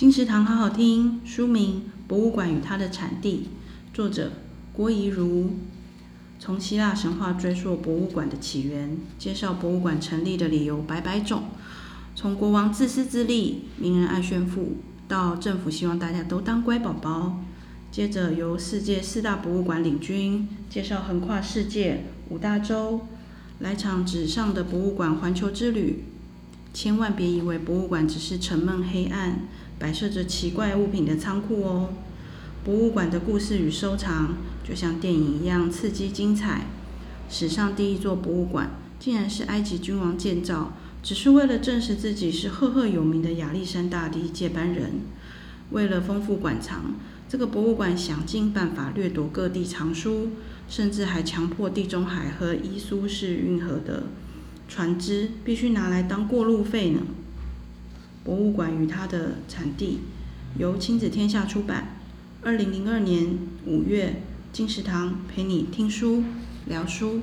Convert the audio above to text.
金石堂好好听，书名《博物馆与它的产地》，作者郭怡如。从希腊神话追溯博物馆的起源，介绍博物馆成立的理由百百种。从国王自私自利、名人爱炫富，到政府希望大家都当乖宝宝。接着由世界四大博物馆领军，介绍横跨世界五大洲，来场纸上的博物馆环球之旅。千万别以为博物馆只是沉闷黑暗，摆设着奇怪物品的仓库哦。博物馆的故事与收藏，就像电影一样刺激精彩。史上第一座博物馆，竟然是埃及君王建造，只是为了证实自己是赫赫有名的亚历山大第一接班人。为了丰富馆藏，这个博物馆想尽办法掠夺各地藏书，甚至还强迫地中海和伊苏士运河的船只必须拿来当过路费呢。博物馆与它的产地，由亲子天下出版。二零零二年五月，金石堂陪你听书聊书。